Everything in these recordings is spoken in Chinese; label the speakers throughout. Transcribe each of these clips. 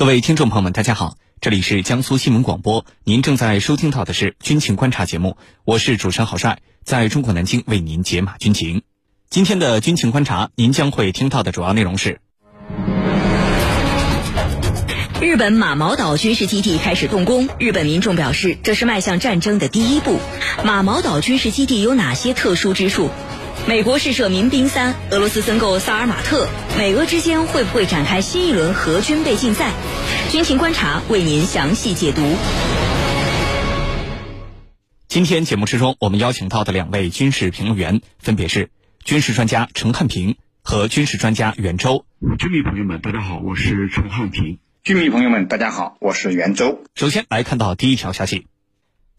Speaker 1: 各位听众朋友们，大家好，这里是江苏新闻广播，您正在收听到的是军情观察节目，我是主持人郝帅，在中国南京为您解码军情。今天的军情观察，您将会听到的主要内容是：
Speaker 2: 日本马毛岛军事基地开始动工，日本民众表示这是迈向战争的第一步。马毛岛军事基地有哪些特殊之处？美国试射民兵三，俄罗斯增购萨尔马特，美俄之间会不会展开新一轮核军备竞赛？军情观察为您详细解读。
Speaker 1: 今天节目之中，我们邀请到的两位军事评论员分别是军事专家陈汉平和军事专家袁周。
Speaker 3: 军迷朋友们，大家好，我是陈汉平。
Speaker 4: 军迷朋友们，大家好，我是袁周。
Speaker 1: 首先来看到第一条消息，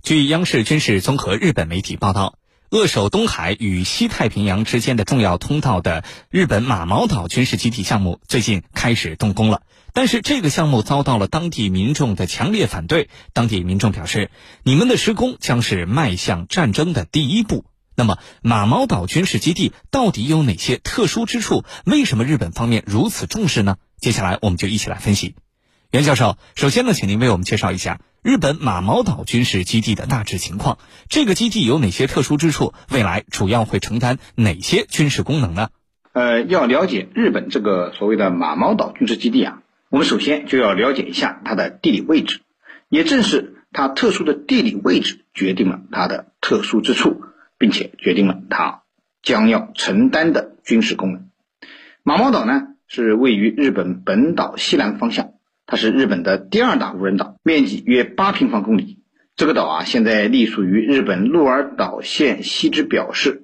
Speaker 1: 据央视军事综合日本媒体报道。扼守东海与西太平洋之间的重要通道的日本马毛岛军事基地项目最近开始动工了，但是这个项目遭到了当地民众的强烈反对。当地民众表示：“你们的施工将是迈向战争的第一步。”那么，马毛岛军事基地到底有哪些特殊之处？为什么日本方面如此重视呢？接下来我们就一起来分析。袁教授，首先呢，请您为我们介绍一下。日本马毛岛军事基地的大致情况，这个基地有哪些特殊之处？未来主要会承担哪些军事功能呢？
Speaker 4: 呃，要了解日本这个所谓的马毛岛军事基地啊，我们首先就要了解一下它的地理位置。也正是它特殊的地理位置，决定了它的特殊之处，并且决定了它将要承担的军事功能。马毛岛呢，是位于日本本岛西南方向。它是日本的第二大无人岛，面积约八平方公里。这个岛啊，现在隶属于日本鹿儿岛县西之表市，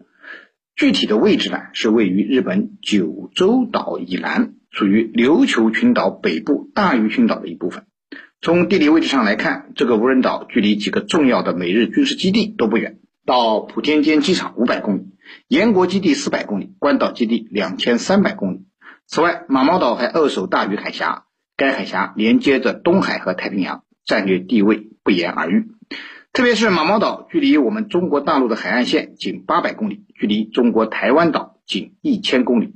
Speaker 4: 具体的位置呢是位于日本九州岛以南，属于琉球群岛北部大隅群岛的一部分。从地理位置上来看，这个无人岛距离几个重要的美日军事基地都不远，到普天间机场五百公里，岩国基地四百公里，关岛基地两千三百公里。此外，马毛岛还扼守大隅海峡。该海峡连接着东海和太平洋，战略地位不言而喻。特别是马毛岛，距离我们中国大陆的海岸线仅八百公里，距离中国台湾岛仅一千公里。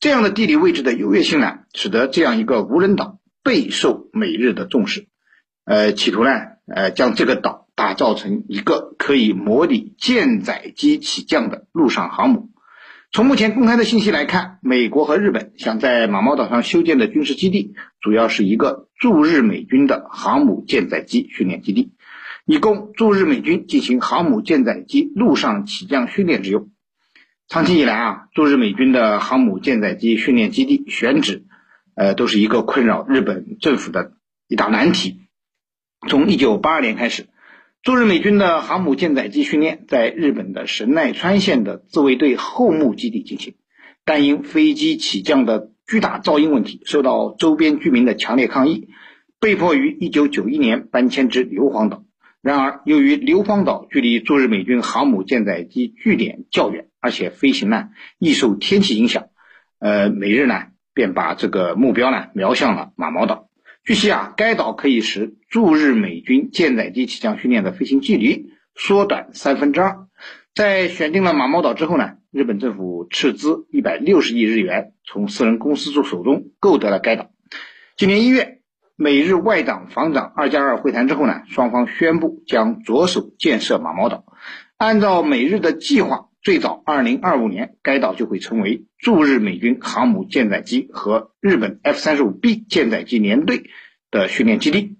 Speaker 4: 这样的地理位置的优越性呢，使得这样一个无人岛备受美日的重视。呃，企图呢，呃，将这个岛打造成一个可以模拟舰载机起降的陆上航母。从目前公开的信息来看，美国和日本想在马毛岛上修建的军事基地，主要是一个驻日美军的航母舰载机训练基地，以供驻日美军进行航母舰载机陆上起降训练之用。长期以来啊，驻日美军的航母舰载机训练基地选址，呃，都是一个困扰日本政府的一大难题。从一九八二年开始。驻日美军的航母舰载机训练在日本的神奈川县的自卫队后木基地进行，但因飞机起降的巨大噪音问题，受到周边居民的强烈抗议，被迫于1991年搬迁至硫磺岛。然而，由于硫磺岛距离驻日美军航母舰载机据点较远，而且飞行呢易受天气影响，呃，美日呢便把这个目标呢瞄向了马毛岛。据悉啊，该岛可以使驻日美军舰载机起降训练的飞行距离缩短三分之二。在选定了马毛岛之后呢，日本政府斥资一百六十亿日元，从私人公司手手中购得了该岛。今年一月，美日外长防长二加二会谈之后呢，双方宣布将着手建设马毛岛。按照美日的计划。最早，二零二五年，该岛就会成为驻日美军航母舰载机和日本 F 三十五 B 舰载机联队的训练基地。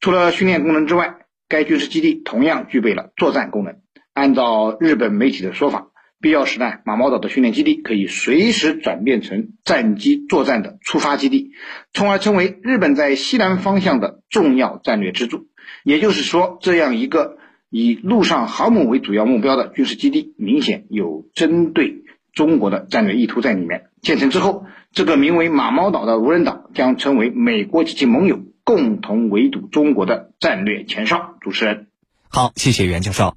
Speaker 4: 除了训练功能之外，该军事基地同样具备了作战功能。按照日本媒体的说法，必要时呢，马毛岛的训练基地可以随时转变成战机作战的出发基地，从而成为日本在西南方向的重要战略支柱。也就是说，这样一个。以陆上航母为主要目标的军事基地，明显有针对中国的战略意图在里面。建成之后，这个名为马毛岛的无人岛将成为美国及其盟友共同围堵中国的战略前哨。主持人，
Speaker 1: 好，谢谢袁教授。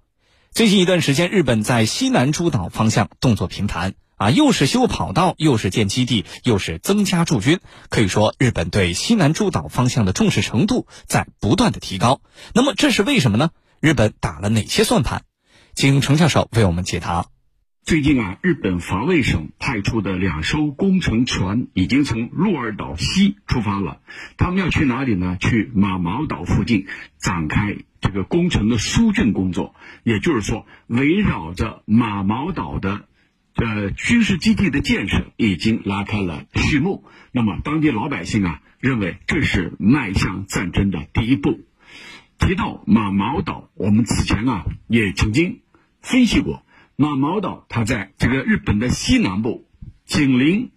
Speaker 1: 最近一段时间，日本在西南诸岛方向动作频繁啊，又是修跑道，又是建基地，又是增加驻军，可以说日本对西南诸岛方向的重视程度在不断的提高。那么这是为什么呢？日本打了哪些算盘？请程教授为我们解答。
Speaker 3: 最近啊，日本防卫省派出的两艘工程船已经从鹿儿岛西出发了。他们要去哪里呢？去马毛岛附近展开这个工程的疏浚工作。也就是说，围绕着马毛岛的呃军事基地的建设已经拉开了序幕。那么，当地老百姓啊认为这是迈向战争的第一步。提到马毛岛，我们此前啊也曾经分析过。马毛岛，它在这个日本的西南部，紧邻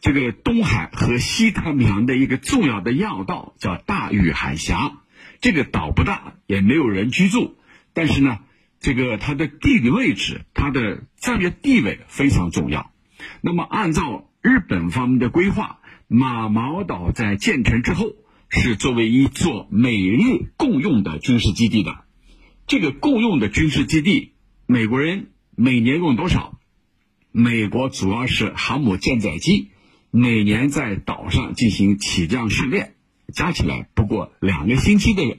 Speaker 3: 这个东海和西太平洋的一个重要的要道，叫大隅海峡。这个岛不大，也没有人居住，但是呢，这个它的地理位置，它的战略地位非常重要。那么，按照日本方面的规划，马毛岛在建成之后，是作为一座美日共用的军事基地的。这个共用的军事基地，美国人。每年用多少？美国主要是航母舰载机，每年在岛上进行起降训练，加起来不过两个星期的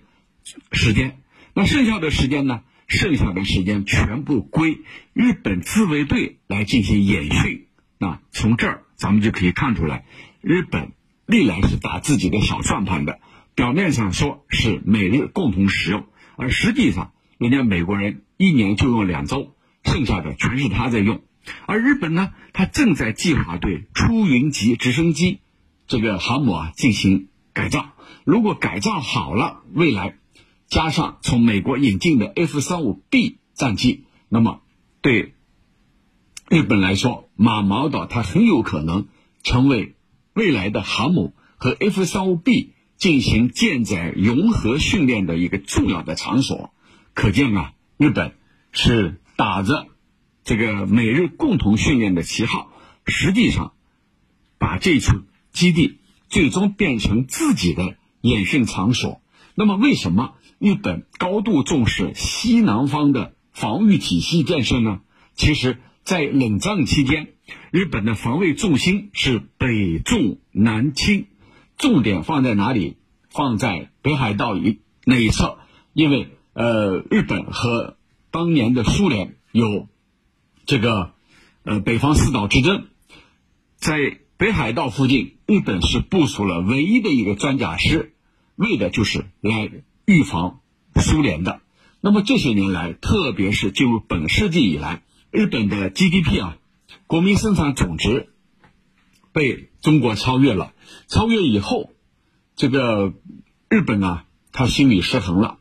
Speaker 3: 时间。那剩下的时间呢？剩下的时间全部归日本自卫队来进行演训。那从这儿咱们就可以看出来，日本历来是打自己的小算盘的。表面上说是美日共同使用，而实际上人家美国人一年就用两周。剩下的全是他在用，而日本呢，他正在计划对出云级直升机这个航母啊进行改造。如果改造好了，未来加上从美国引进的 F 三五 B 战机，那么对日本来说，马毛岛它很有可能成为未来的航母和 F 三五 B 进行舰载融合训练的一个重要的场所。可见啊，日本是。打着这个美日共同训练的旗号，实际上把这处基地最终变成自己的演训场所。那么，为什么日本高度重视西南方的防御体系建设呢？其实，在冷战期间，日本的防卫重心是北重南轻，重点放在哪里？放在北海道一那一侧，因为呃，日本和当年的苏联有这个呃北方四岛之争，在北海道附近，日本是部署了唯一的一个装甲师，为的就是来预防苏联的。那么这些年来，特别是进入本世纪以来，日本的 GDP 啊，国民生产总值被中国超越了。超越以后，这个日本啊，他心理失衡了。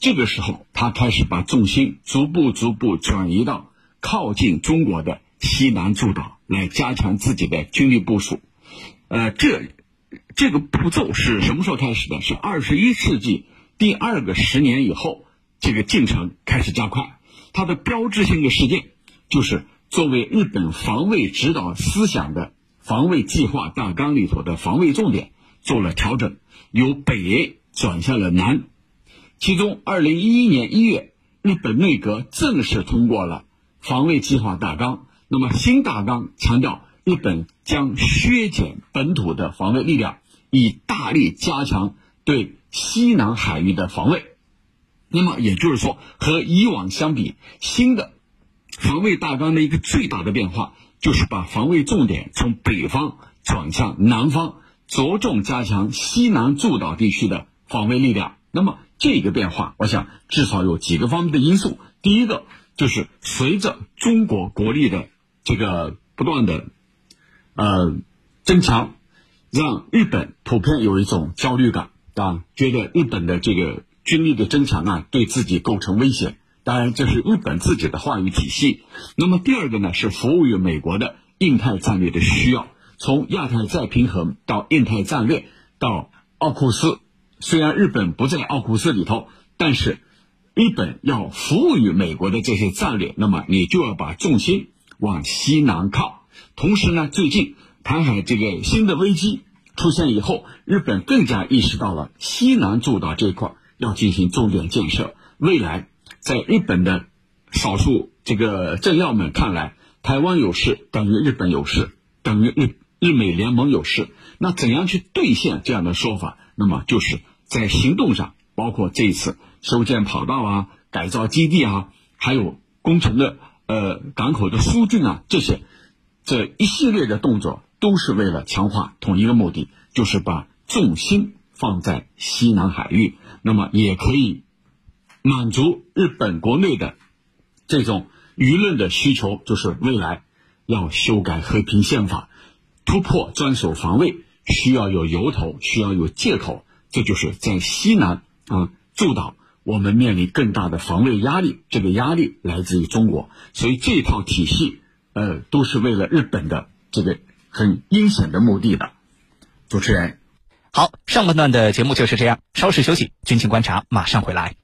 Speaker 3: 这个时候，他开始把重心逐步、逐步转移到靠近中国的西南诸岛，来加强自己的军力部署。呃，这这个步骤是什么时候开始的？是二十一世纪第二个十年以后，这个进程开始加快。它的标志性的事件就是作为日本防卫指导思想的防卫计划大纲里头的防卫重点做了调整，由北转向了南。其中，二零一一年一月，日本内阁正式通过了防卫计划大纲。那么，新大纲强调，日本将削减本土的防卫力量，以大力加强对西南海域的防卫。那么，也就是说，和以往相比，新的防卫大纲的一个最大的变化，就是把防卫重点从北方转向南方，着重加强西南诸岛地区的防卫力量。那么，这个变化，我想至少有几个方面的因素。第一个就是随着中国国力的这个不断的呃增强，让日本普遍有一种焦虑感啊，觉得日本的这个军力的增强啊，对自己构成威胁。当然，这是日本自己的话语体系。那么第二个呢，是服务于美国的印太战略的需要，从亚太再平衡到印太战略到奥库斯。虽然日本不在奥库斯里头，但是日本要服务于美国的这些战略，那么你就要把重心往西南靠。同时呢，最近台海这个新的危机出现以后，日本更加意识到了西南诸岛这块要进行重点建设。未来在日本的少数这个政要们看来，台湾有事等于日本有事，等于日日美联盟有事。那怎样去兑现这样的说法？那么就是。在行动上，包括这一次修建跑道啊、改造基地啊，还有工程的呃港口的疏浚啊这些，这一系列的动作都是为了强化同一个目的，就是把重心放在西南海域，那么也可以满足日本国内的这种舆论的需求，就是未来要修改和平宪法，突破专守防卫，需要有由头，需要有借口，这就是在西南啊诸岛。我们面临更大的防卫压力，这个压力来自于中国，所以这套体系，呃，都是为了日本的这个很阴险的目的的。主持人，
Speaker 1: 好，上半段的节目就是这样，稍事休息，军情观察马上回来。